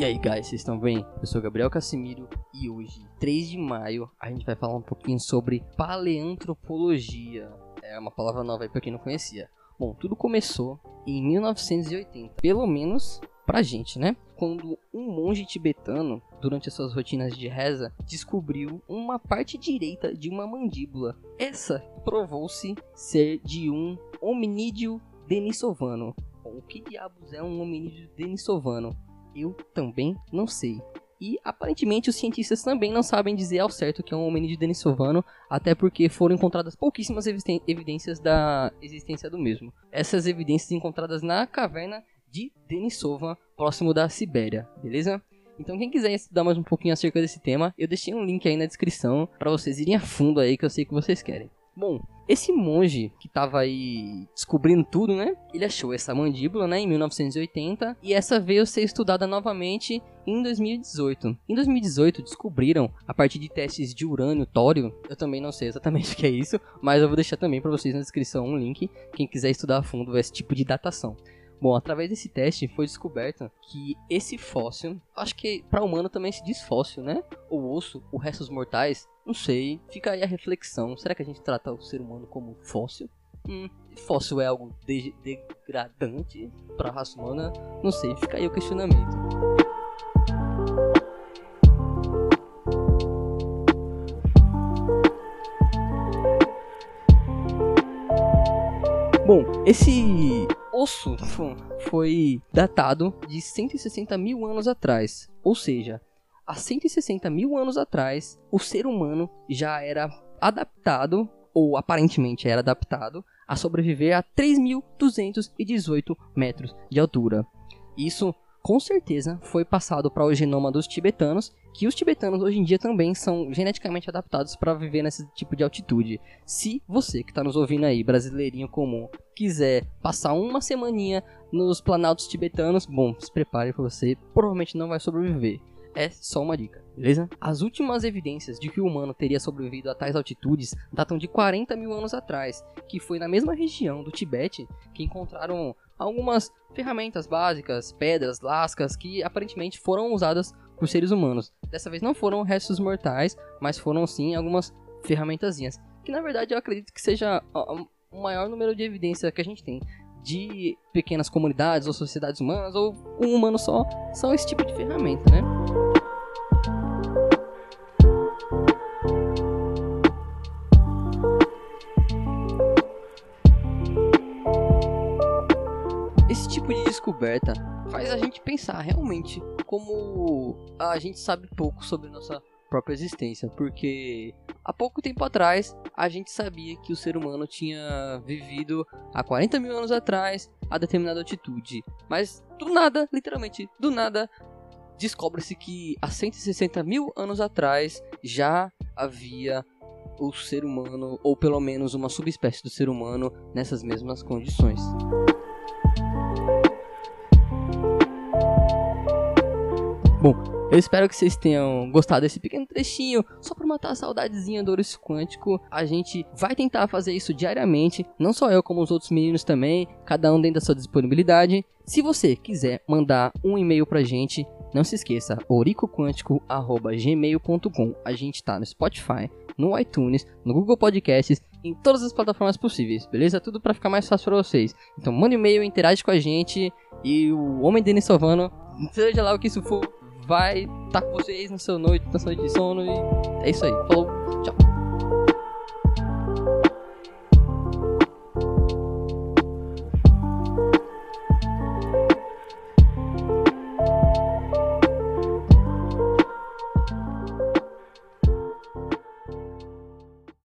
E aí, guys, vocês estão bem? Eu sou Gabriel Cassimiro e hoje, 3 de maio, a gente vai falar um pouquinho sobre paleantropologia. É uma palavra nova aí pra quem não conhecia. Bom, tudo começou em 1980, pelo menos pra gente, né? Quando um monge tibetano, durante as suas rotinas de reza, descobriu uma parte direita de uma mandíbula. Essa provou-se ser de um hominídeo denisovano. Bom, o que diabos é um hominídeo denisovano? Eu também não sei. E aparentemente os cientistas também não sabem dizer ao certo que é um hominídeo denisovano, até porque foram encontradas pouquíssimas evidências da existência do mesmo. Essas evidências encontradas na caverna de Denisova, próximo da Sibéria, beleza? Então quem quiser estudar mais um pouquinho acerca desse tema, eu deixei um link aí na descrição para vocês irem a fundo aí que eu sei que vocês querem. Bom, esse monge que tava aí descobrindo tudo, né? Ele achou essa mandíbula, né, em 1980, e essa veio ser estudada novamente em 2018. Em 2018 descobriram, a partir de testes de urânio, tório, eu também não sei exatamente o que é isso, mas eu vou deixar também para vocês na descrição um link, quem quiser estudar a fundo esse tipo de datação. Bom, através desse teste foi descoberto que esse fóssil, acho que para humano também se diz fóssil, né? O osso, os restos mortais, não sei. Fica aí a reflexão. Será que a gente trata o ser humano como fóssil? Hum, fóssil é algo de degradante para a raça humana? Não sei, fica aí o questionamento. Bom, esse osso foi datado de 160 mil anos atrás. Ou seja, há 160 mil anos atrás, o ser humano já era adaptado, ou aparentemente era adaptado, a sobreviver a 3.218 metros de altura. Isso com certeza foi passado para o genoma dos tibetanos, que os tibetanos hoje em dia também são geneticamente adaptados para viver nesse tipo de altitude. Se você que está nos ouvindo aí, brasileirinho comum, quiser passar uma semaninha nos planaltos tibetanos, bom, se prepare para você, provavelmente não vai sobreviver. É só uma dica, beleza? As últimas evidências de que o humano teria sobrevivido a tais altitudes datam de 40 mil anos atrás, que foi na mesma região do Tibete que encontraram algumas ferramentas básicas, pedras, lascas, que aparentemente foram usadas por seres humanos. Dessa vez não foram restos mortais, mas foram sim algumas ferramentazinhas. Que na verdade eu acredito que seja o maior número de evidência que a gente tem de pequenas comunidades ou sociedades humanas ou um humano só são esse tipo de ferramenta, né? Esse tipo de descoberta faz a gente pensar realmente como a gente sabe pouco sobre nossa própria existência, porque há pouco tempo atrás a gente sabia que o ser humano tinha vivido há 40 mil anos atrás a determinada altitude, mas do nada, literalmente do nada, descobre-se que há 160 mil anos atrás já havia o ser humano, ou pelo menos uma subespécie do ser humano, nessas mesmas condições. Bom, eu espero que vocês tenham gostado desse pequeno trechinho, só para matar a saudadezinha do Ouriço Quântico. A gente vai tentar fazer isso diariamente, não só eu, como os outros meninos também, cada um dentro da sua disponibilidade. Se você quiser mandar um e-mail pra gente, não se esqueça, oricoquântico.gmail.com. A gente tá no Spotify, no iTunes, no Google Podcasts, em todas as plataformas possíveis, beleza? Tudo para ficar mais fácil para vocês. Então manda um e-mail, interage com a gente e o Homem Denis Sovano, seja lá o que isso for, vai estar tá com vocês na sua noite, na sua noite de sono. E é isso aí. Falou.